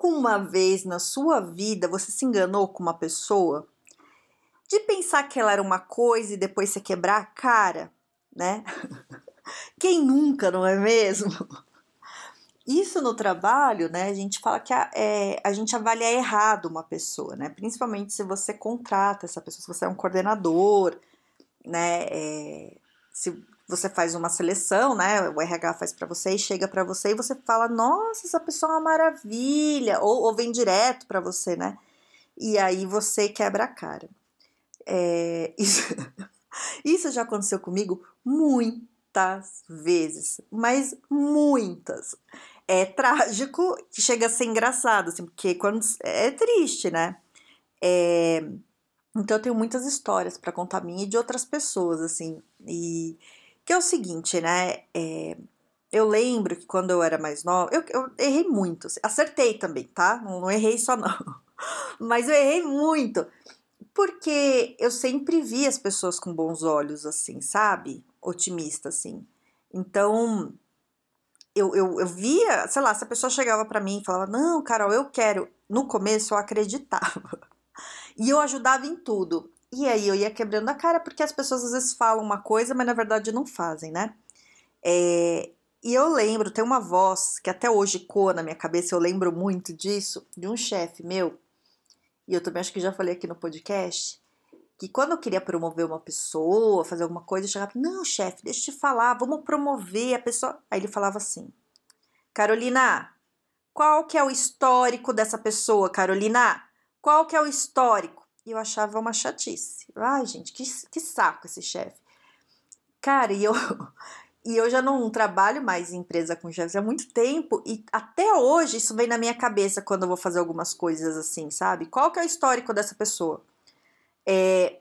Alguma vez na sua vida você se enganou com uma pessoa? De pensar que ela era uma coisa e depois você quebrar a cara, né? Quem nunca, não é mesmo? Isso no trabalho, né? A gente fala que a, é, a gente avalia errado uma pessoa, né? Principalmente se você contrata essa pessoa, se você é um coordenador, né? É, se você faz uma seleção, né? O RH faz para você e chega para você e você fala: "Nossa, essa pessoa é uma maravilha", ou, ou vem direto para você, né? E aí você quebra a cara. É, isso, isso já aconteceu comigo muitas vezes, mas muitas. É trágico que chega a ser engraçado, assim, porque quando é triste, né? É, então eu tenho muitas histórias para contar minha e de outras pessoas, assim. E que é o seguinte, né? É, eu lembro que quando eu era mais nova, eu, eu errei muito. Assim, acertei também, tá? Não, não errei só não. Mas eu errei muito. Porque eu sempre vi as pessoas com bons olhos, assim, sabe? Otimista, assim. Então, eu, eu, eu via, sei lá, se a pessoa chegava para mim e falava, não, Carol, eu quero. No começo eu acreditava. E eu ajudava em tudo. E aí eu ia quebrando a cara, porque as pessoas às vezes falam uma coisa, mas na verdade não fazem, né? É, e eu lembro, tem uma voz que até hoje coa na minha cabeça, eu lembro muito disso, de um chefe meu, e eu também acho que já falei aqui no podcast, que quando eu queria promover uma pessoa, fazer alguma coisa, eu chegava, não, chefe, deixa eu te falar, vamos promover a pessoa. Aí ele falava assim, Carolina, qual que é o histórico dessa pessoa, Carolina? Qual que é o histórico? E eu achava uma chatice. Ai, gente, que, que saco esse chefe. Cara, e eu, e eu já não trabalho mais em empresa com chefes há muito tempo e até hoje isso vem na minha cabeça quando eu vou fazer algumas coisas assim, sabe? Qual que é o histórico dessa pessoa? É,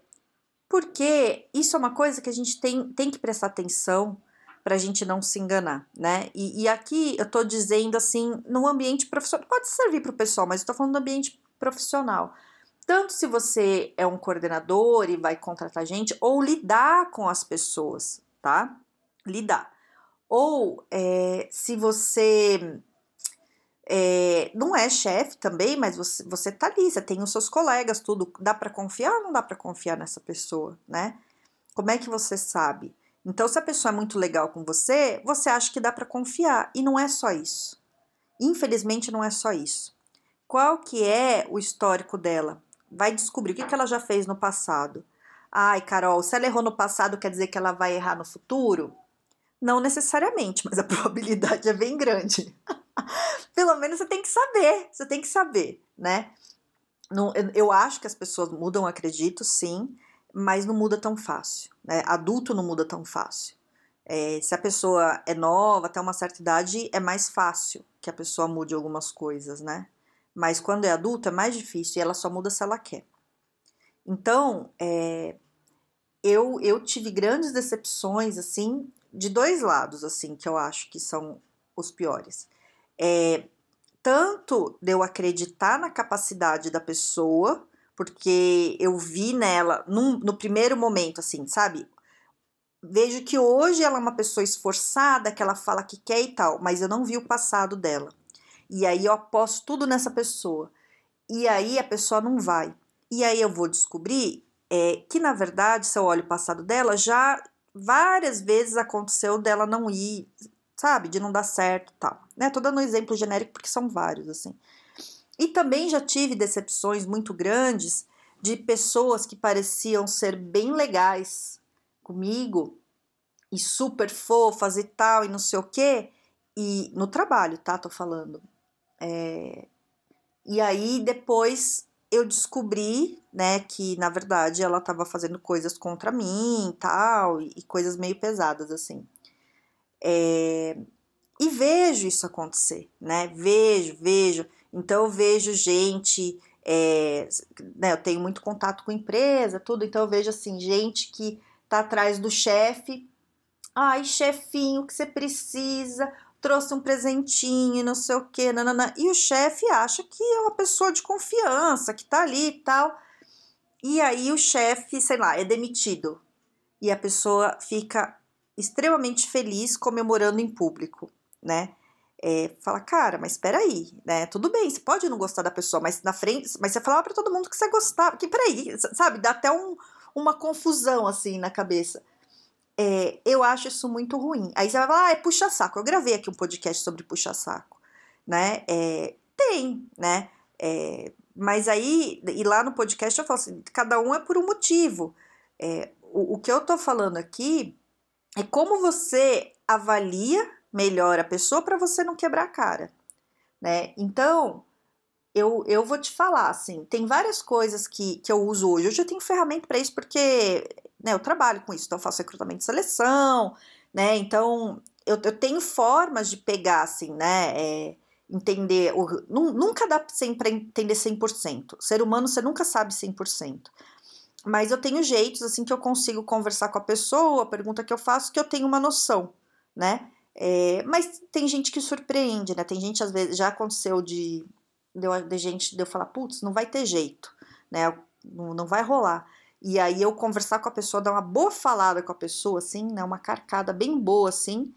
porque isso é uma coisa que a gente tem, tem que prestar atenção para a gente não se enganar, né? E, e, aqui eu tô dizendo assim, no ambiente profissional, pode servir para o pessoal, mas eu tô falando do ambiente profissional. Tanto se você é um coordenador e vai contratar gente, ou lidar com as pessoas, tá? Lidar. Ou é, se você é, não é chefe também, mas você, você tá ali, você tem os seus colegas, tudo. Dá para confiar ou não dá para confiar nessa pessoa, né? Como é que você sabe? Então, se a pessoa é muito legal com você, você acha que dá para confiar. E não é só isso. Infelizmente, não é só isso. Qual que é o histórico dela? Vai descobrir o que, que ela já fez no passado. Ai, Carol, se ela errou no passado, quer dizer que ela vai errar no futuro? Não necessariamente, mas a probabilidade é bem grande. Pelo menos você tem que saber, você tem que saber, né? Não, eu, eu acho que as pessoas mudam, acredito, sim, mas não muda tão fácil. Né? Adulto não muda tão fácil. É, se a pessoa é nova, até uma certa idade, é mais fácil que a pessoa mude algumas coisas, né? Mas quando é adulta é mais difícil e ela só muda se ela quer. Então, é, eu, eu tive grandes decepções, assim, de dois lados, assim, que eu acho que são os piores. É, tanto de eu acreditar na capacidade da pessoa, porque eu vi nela, num, no primeiro momento, assim, sabe? Vejo que hoje ela é uma pessoa esforçada, que ela fala que quer e tal, mas eu não vi o passado dela. E aí eu aposto tudo nessa pessoa. E aí a pessoa não vai. E aí eu vou descobrir é, que, na verdade, se eu olho o passado dela, já várias vezes aconteceu dela não ir, sabe? De não dar certo tal. Né? Tô dando um exemplo genérico porque são vários, assim. E também já tive decepções muito grandes de pessoas que pareciam ser bem legais comigo e super fofas e tal, e não sei o quê. E no trabalho, tá? Tô falando. É, e aí depois eu descobri, né, que na verdade ela estava fazendo coisas contra mim e tal, e, coisas meio pesadas assim. É, E vejo isso acontecer, né? Vejo, vejo. Então eu vejo gente, é, né, eu tenho muito contato com empresa, tudo, então eu vejo assim, gente que tá atrás do chefe. Ai, chefinho, que você precisa? Trouxe um presentinho, não sei o que, nanana. E o chefe acha que é uma pessoa de confiança, que tá ali e tal. E aí o chefe, sei lá, é demitido. E a pessoa fica extremamente feliz comemorando em público, né? É, fala, cara, mas espera aí, né? Tudo bem, você pode não gostar da pessoa, mas na frente, mas você falava para todo mundo que você gostava, que peraí, sabe? Dá até um, uma confusão assim na cabeça. É, eu acho isso muito ruim. Aí você vai falar, ah, é puxa-saco. Eu gravei aqui um podcast sobre puxa-saco, né? É, tem, né? É, mas aí, e lá no podcast eu falo assim, cada um é por um motivo. É, o, o que eu tô falando aqui é como você avalia melhor a pessoa para você não quebrar a cara, né? Então, eu, eu vou te falar, assim, tem várias coisas que, que eu uso hoje. Hoje eu tenho ferramenta para isso porque né, eu trabalho com isso, então eu faço recrutamento de seleção, né? Então, eu, eu tenho formas de pegar, assim, né? É, entender. O, nunca dá sempre entender 100%. Ser humano você nunca sabe 100%. Mas eu tenho jeitos, assim, que eu consigo conversar com a pessoa, a pergunta que eu faço, que eu tenho uma noção, né? É, mas tem gente que surpreende, né? Tem gente, às vezes, já aconteceu de, de, de gente de eu falar, putz, não vai ter jeito, né? Não, não vai rolar. E aí eu conversar com a pessoa, dar uma boa falada com a pessoa, assim, né? Uma carcada bem boa, assim,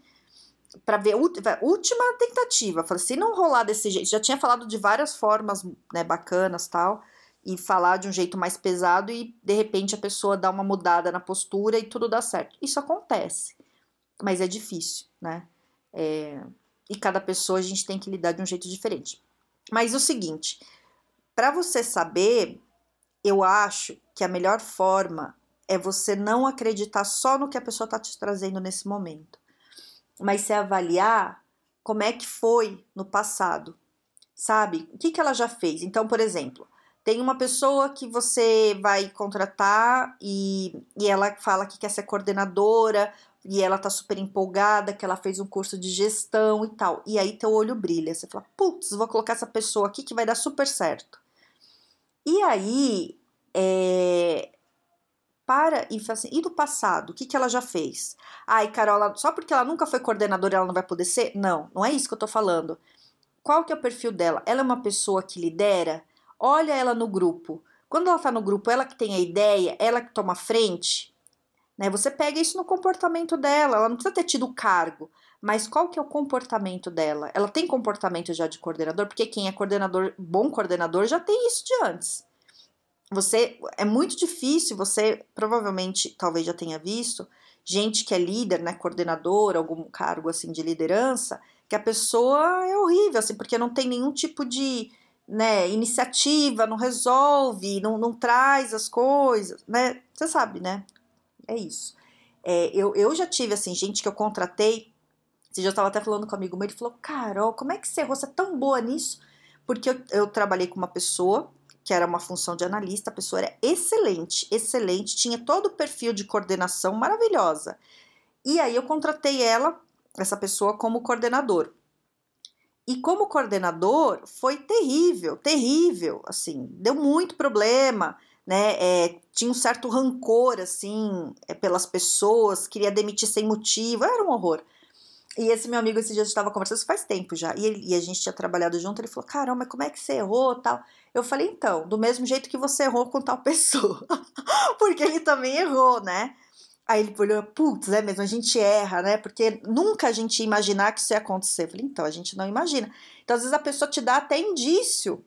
para ver última tentativa. Falei, se não rolar desse jeito, já tinha falado de várias formas, né, bacanas, tal, e falar de um jeito mais pesado e de repente a pessoa dá uma mudada na postura e tudo dá certo. Isso acontece, mas é difícil, né? É, e cada pessoa a gente tem que lidar de um jeito diferente. Mas o seguinte, para você saber, eu acho que a melhor forma é você não acreditar só no que a pessoa está te trazendo nesse momento, mas se avaliar como é que foi no passado, sabe? O que, que ela já fez? Então, por exemplo, tem uma pessoa que você vai contratar e, e ela fala que quer ser coordenadora e ela tá super empolgada, que ela fez um curso de gestão e tal. E aí teu olho brilha, você fala, putz, vou colocar essa pessoa aqui que vai dar super certo. E aí, é, para e fala assim, e do passado, o que, que ela já fez? Ai, Carol, só porque ela nunca foi coordenadora, ela não vai poder ser? Não, não é isso que eu tô falando. Qual que é o perfil dela? Ela é uma pessoa que lidera? Olha ela no grupo. Quando ela tá no grupo, ela que tem a ideia, ela que toma frente, né? Você pega isso no comportamento dela, ela não precisa ter tido cargo, mas qual que é o comportamento dela? Ela tem comportamento já de coordenador, porque quem é coordenador, bom coordenador, já tem isso de antes. Você é muito difícil, você provavelmente talvez já tenha visto gente que é líder, né, coordenador, algum cargo assim de liderança, que a pessoa é horrível, assim, porque não tem nenhum tipo de né, iniciativa, não resolve, não, não traz as coisas, né? Você sabe, né? É isso. É, eu, eu já tive, assim, gente que eu contratei. Você já estava até falando com um amigo meu, ele falou: Carol, como é que você? Você é tão boa nisso? Porque eu, eu trabalhei com uma pessoa que era uma função de analista, a pessoa era excelente, excelente, tinha todo o perfil de coordenação maravilhosa. E aí eu contratei ela, essa pessoa, como coordenador. E como coordenador foi terrível, terrível, assim, deu muito problema né, é, tinha um certo rancor, assim, é, pelas pessoas, queria demitir sem motivo, era um horror. E esse meu amigo, esse dia, estava conversando, isso faz tempo já, e, ele, e, a gente tinha trabalhado junto, ele falou, caramba, como é que você errou, tal? Eu falei, então, do mesmo jeito que você errou com tal pessoa, porque ele também errou, né? Aí ele falou, putz, é mesmo, a gente erra, né? Porque nunca a gente ia imaginar que isso ia acontecer. Eu falei, então, a gente não imagina. Então, às vezes a pessoa te dá até indício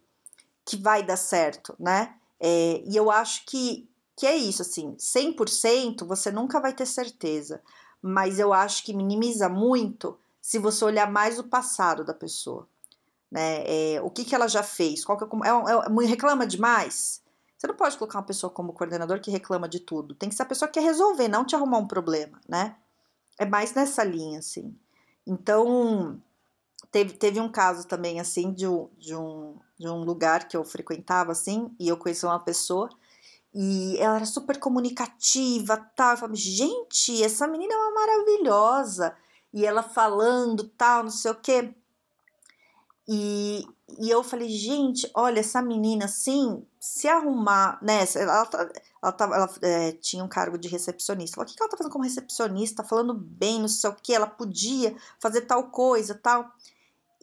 que vai dar certo, né? É, e eu acho que, que é isso, assim, 100% você nunca vai ter certeza, mas eu acho que minimiza muito se você olhar mais o passado da pessoa. Né? É, o que, que ela já fez? Qual que é, é, é, reclama demais? Você não pode colocar uma pessoa como coordenador que reclama de tudo. Tem que ser a pessoa que quer resolver, não te arrumar um problema, né? É mais nessa linha, assim. Então, teve, teve um caso também, assim, de, de um, de um lugar que eu frequentava, assim, e eu conheci uma pessoa, e ela era super comunicativa, tal. Eu falei, gente, essa menina é uma maravilhosa. e ela falando tal, não sei o quê. E, e eu falei, gente, olha, essa menina assim, se arrumar, né? Ela, tá, ela, tava, ela é, tinha um cargo de recepcionista. Falei, o que, que ela tá fazendo como recepcionista? Falando bem, não sei o que, ela podia fazer tal coisa, tal.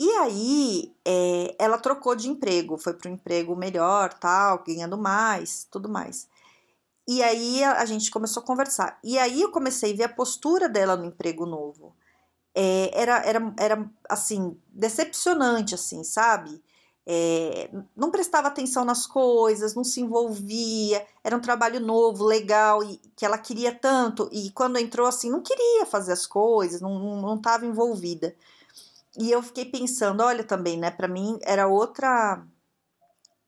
E aí, é, ela trocou de emprego, foi para um emprego melhor, tal, ganhando mais, tudo mais. E aí a, a, gente começou a conversar. E aí eu comecei a ver a postura dela no emprego novo. É, era, era, era, assim, decepcionante, assim, sabe? É, não prestava atenção nas coisas, não se envolvia, era um trabalho novo, legal, e que ela queria tanto, e quando entrou assim, não queria fazer as coisas, não estava envolvida. E eu fiquei pensando, olha também, né, para mim era outra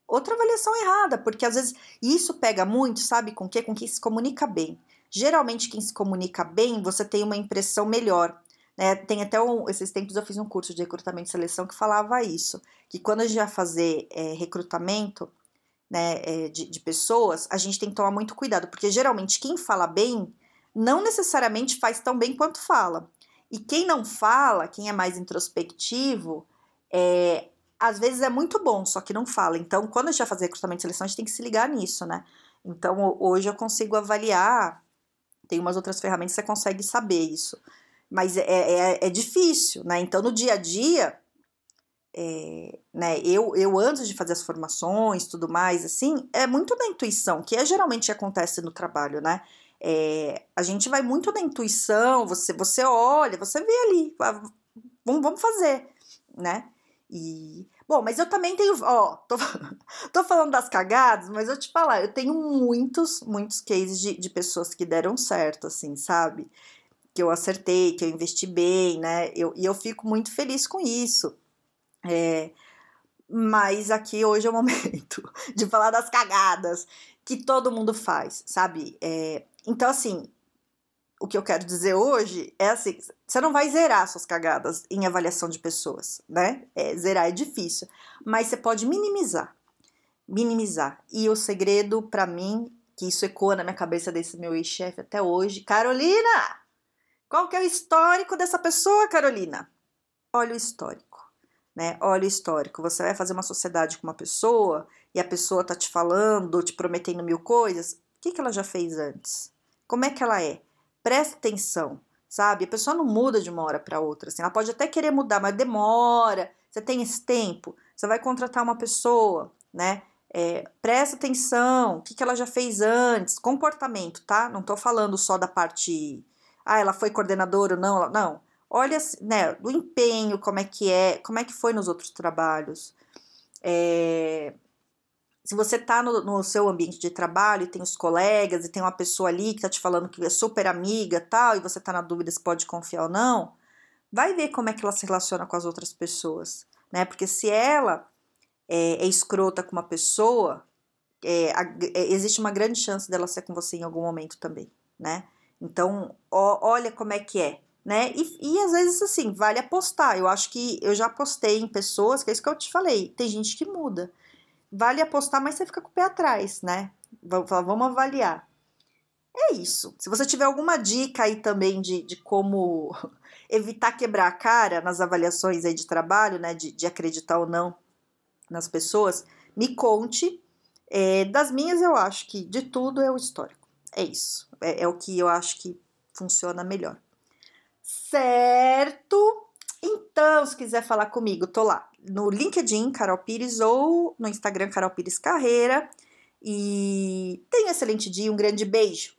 outra avaliação errada, porque às vezes isso pega muito, sabe, com que com quem se comunica bem. Geralmente quem se comunica bem, você tem uma impressão melhor. Né? Tem até um, esses tempos eu fiz um curso de recrutamento e seleção que falava isso, que quando a gente vai fazer é, recrutamento né, é, de, de pessoas, a gente tem que tomar muito cuidado, porque geralmente quem fala bem não necessariamente faz tão bem quanto fala. E quem não fala, quem é mais introspectivo, é, às vezes é muito bom, só que não fala. Então, quando a gente vai fazer recrutamento e seleção, a gente tem que se ligar nisso, né? Então, hoje eu consigo avaliar, tem umas outras ferramentas que você consegue saber isso. Mas é, é, é difícil, né? Então, no dia a dia, é, né, eu, eu antes de fazer as formações, tudo mais, assim, é muito da intuição, que é geralmente acontece no trabalho, né? É, a gente vai muito na intuição, você, você olha, você vê ali, vamos, vamos fazer, né? E, bom, mas eu também tenho, ó, tô, tô falando das cagadas, mas eu te falar, eu tenho muitos, muitos cases de, de pessoas que deram certo, assim, sabe? Que eu acertei, que eu investi bem, né? Eu, e eu fico muito feliz com isso. É, mas aqui hoje é o momento de falar das cagadas que todo mundo faz, sabe? É, então, assim, o que eu quero dizer hoje é assim: você não vai zerar suas cagadas em avaliação de pessoas, né? É, zerar é difícil, mas você pode minimizar. Minimizar. E o segredo, para mim, que isso ecoa na minha cabeça desse meu ex-chefe até hoje, Carolina! Qual que é o histórico dessa pessoa, Carolina? Olha o histórico, né? Olha o histórico. Você vai fazer uma sociedade com uma pessoa e a pessoa tá te falando, te prometendo mil coisas. O que, que ela já fez antes? Como é que ela é? Presta atenção, sabe? A pessoa não muda de uma hora para outra. Assim, ela pode até querer mudar, mas demora. Você tem esse tempo. Você vai contratar uma pessoa, né? É, presta atenção, o que, que ela já fez antes, comportamento, tá? Não tô falando só da parte, ah, ela foi coordenadora ou não, não. Olha, né, do empenho, como é que é, como é que foi nos outros trabalhos. É, se você está no, no, seu ambiente de trabalho e tem os colegas e tem uma pessoa ali que está te falando que é super amiga tal, e você está na dúvida se pode confiar ou não, vai ver como é que ela se relaciona com as outras pessoas, né? Porque se ela é, é escrota com uma pessoa, é, a, é, existe uma grande chance dela ser com você em algum momento também, né? Então, ó, olha como é que é, né? E, e às vezes, assim, vale apostar. Eu acho que eu já apostei em pessoas, que é isso que eu te falei, tem gente que muda vale apostar, mas você fica com o pé atrás, né? Vamos, avaliar. É isso. Se você tiver alguma dica aí também de, de como evitar quebrar a cara nas avaliações aí de trabalho, né? De, de acreditar ou não nas pessoas, me conte. É, das minhas, eu acho que de tudo é o histórico. É isso. É, é o que eu acho que funciona melhor. Certo? Então, se quiser falar comigo, tô lá no LinkedIn, Carol Pires, ou no Instagram, Carol Pires Carreira. E tenha um excelente dia, um grande beijo.